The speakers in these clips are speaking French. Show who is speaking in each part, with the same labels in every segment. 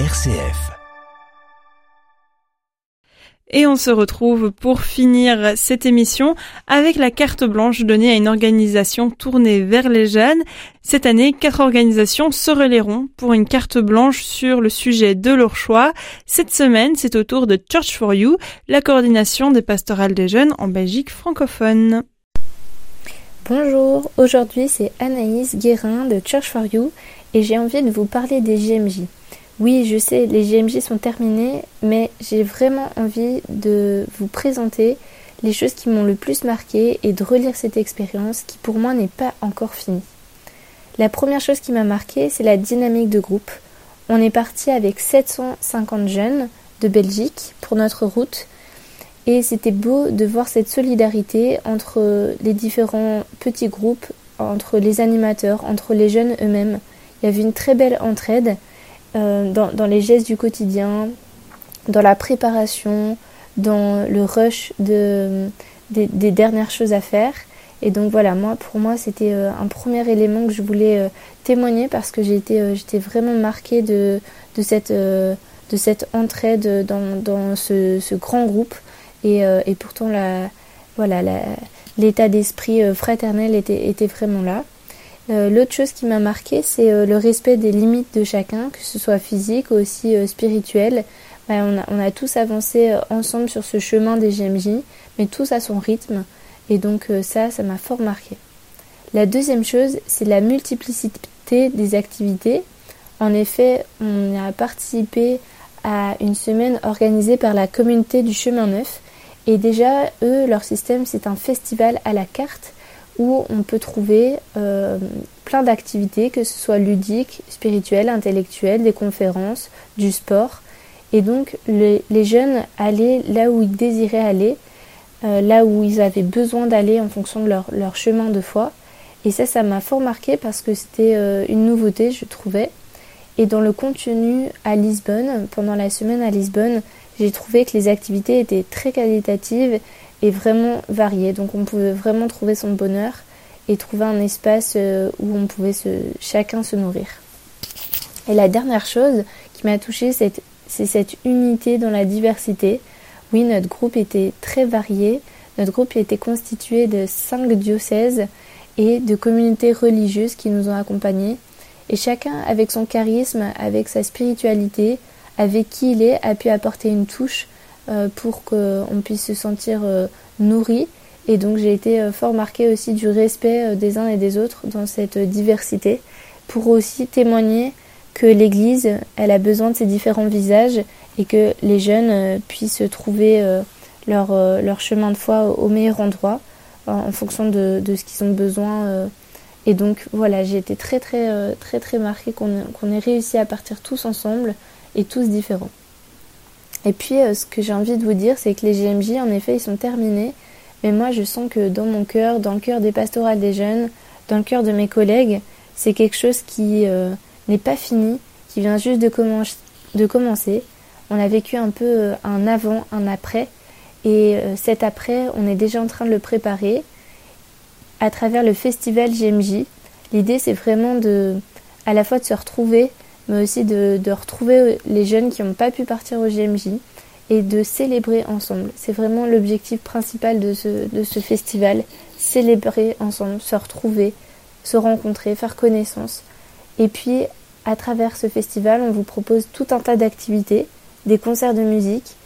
Speaker 1: RCF.
Speaker 2: Et on se retrouve pour finir cette émission avec la carte blanche donnée à une organisation tournée vers les jeunes. Cette année, quatre organisations se relayeront pour une carte blanche sur le sujet de leur choix. Cette semaine, c'est au tour de Church for You, la coordination des pastorales des jeunes en Belgique francophone.
Speaker 3: Bonjour, aujourd'hui c'est Anaïs Guérin de Church for You et j'ai envie de vous parler des JMJ. Oui, je sais, les JMJ sont terminés, mais j'ai vraiment envie de vous présenter les choses qui m'ont le plus marqué et de relire cette expérience qui pour moi n'est pas encore finie. La première chose qui m'a marqué, c'est la dynamique de groupe. On est parti avec 750 jeunes de Belgique pour notre route et c'était beau de voir cette solidarité entre les différents petits groupes, entre les animateurs, entre les jeunes eux-mêmes. Il y avait une très belle entraide. Euh, dans, les gestes du quotidien, dans la préparation, dans le rush de, des, dernières choses à faire. Et donc voilà, moi pour moi c'était euh, un premier élément que je voulais euh, témoigner parce que j'étais vraiment marquée de, de, cette, de cette entraide dans, dans ce, ce, grand groupe. Et, et pourtant la, voilà, l'état d'esprit fraternel était, était vraiment là. Euh, l'autre chose qui m'a marqué, c'est euh, le respect des limites de chacun, que ce soit physique ou aussi euh, spirituel. Ben, on, a, tous avancé ensemble sur ce chemin des GMJ, mais tous à son rythme. Et donc ça, ça m'a fort marqué. La deuxième chose, c'est la multiplicité des activités. En effet, on a participé à une semaine organisée par la communauté du chemin neuf. Et déjà, eux, leur système, c'est un festival à la carte où on peut trouver euh, plein d'activités, que ce soit ludiques, spirituelles, intellectuelles, des conférences, du sport. Et donc les, jeunes allaient là où ils désiraient aller, euh, là où ils avaient besoin d'aller en fonction de leur, chemin de foi. Et ça, ça m'a fort marqué parce que c'était euh, une nouveauté, je trouvais. Et dans le contenu à Lisbonne, pendant la semaine à Lisbonne, j'ai trouvé que les activités étaient très qualitatives vraiment varié. Donc on pouvait vraiment trouver son bonheur et trouver un espace euh, où on pouvait se, chacun se nourrir. Et la dernière chose qui m'a touchée, c'est cette unité dans la diversité. Oui, notre groupe était très varié. Notre groupe était constitué de cinq diocèses et de communautés religieuses qui nous ont accompagnés. Et chacun, avec son charisme, avec sa spiritualité, avec qui il est, a pu apporter une touche pour qu'on puisse se sentir euh, nourri. Et donc j'ai été euh, fort marquée aussi du respect des uns et des autres dans cette diversité, pour aussi témoigner que l'Église, elle a besoin de ces différents visages et que les jeunes puissent trouver leur, leur chemin de foi au meilleur endroit en fonction de, de ce qu'ils ont besoin. Et donc voilà, j'ai été très très très très marquée qu'on ait réussi à partir tous ensemble et tous différents. Et puis, euh, ce que j'ai envie de vous dire, c'est que les GMJ, en effet, ils sont terminés. Mais moi, je sens que dans mon cœur, dans le cœur des pastorales des jeunes, dans le cœur de mes collègues, c'est quelque chose qui euh, n'est pas fini, qui vient juste de, commencer. On a vécu un peu euh, un avant, un après. Et cet après, on est déjà en train de le préparer à travers le festival GMJ. L'idée, c'est vraiment de, à la fois de se retrouver, mais aussi de, retrouver les jeunes qui n'ont pas pu partir au GMJ et de célébrer ensemble. C'est vraiment l'objectif principal de ce, festival, célébrer ensemble, se retrouver, se rencontrer, faire connaissance. Et puis, à travers ce festival, on vous propose tout un tas d'activités, des concerts de musique,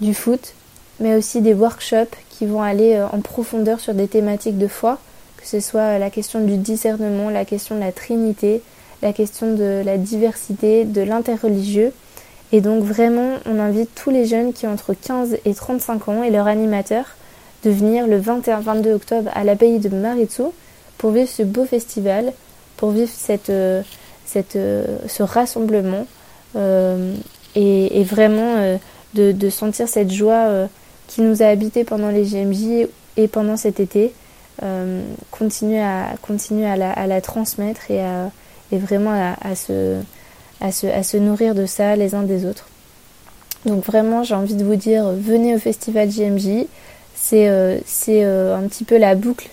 Speaker 3: du foot, mais aussi des workshops qui vont aller euh, en profondeur sur des thématiques de foi, que ce soit la question du discernement, la question de la Trinité, la question de la diversité, de l'interreligieux. Et donc vraiment, on invite tous les jeunes qui ont entre 15 et 35 ans et leur animateur de venir le 21-22 octobre à l'abbaye de Maritsu pour vivre ce beau festival, pour vivre cette, euh, cette, euh, ce rassemblement euh, et, vraiment de, sentir cette joie qui nous a habité pendant les GMJ et pendant cet été. continuer à, continuer à la, à la transmettre et à, et vraiment à, se, à, se, à se nourrir de ça les uns des autres. Donc vraiment, j'ai envie de vous dire, venez au festival JMJ. C'est euh, euh, un petit peu la boucle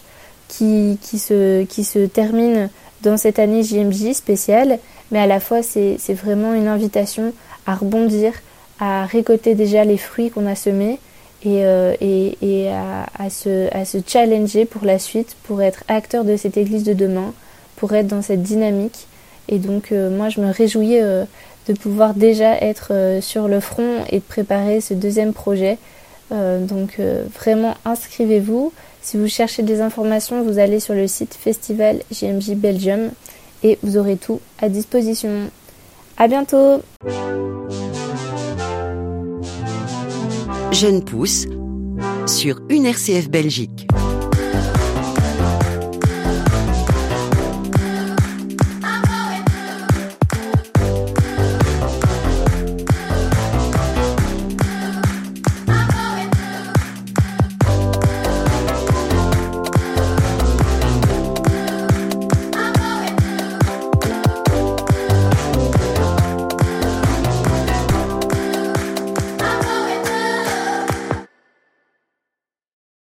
Speaker 3: qui, qui, se, qui se termine dans cette année JMJ spéciale. mais à la fois c'est vraiment une invitation à rebondir, à récolter déjà les fruits qu'on a semés et, euh, et, et à, à, se, à se challenger pour la suite, pour être acteur de cette église de demain, pour être dans cette dynamique. Et donc euh, moi je me réjouis euh, de pouvoir déjà être sur le front et de préparer ce deuxième projet. donc vraiment inscrivez-vous. Si vous cherchez des informations, vous allez sur le site Festival JMJ Belgium et vous aurez tout à disposition. À bientôt!
Speaker 1: Jeune pousse sur une RCF Belgique.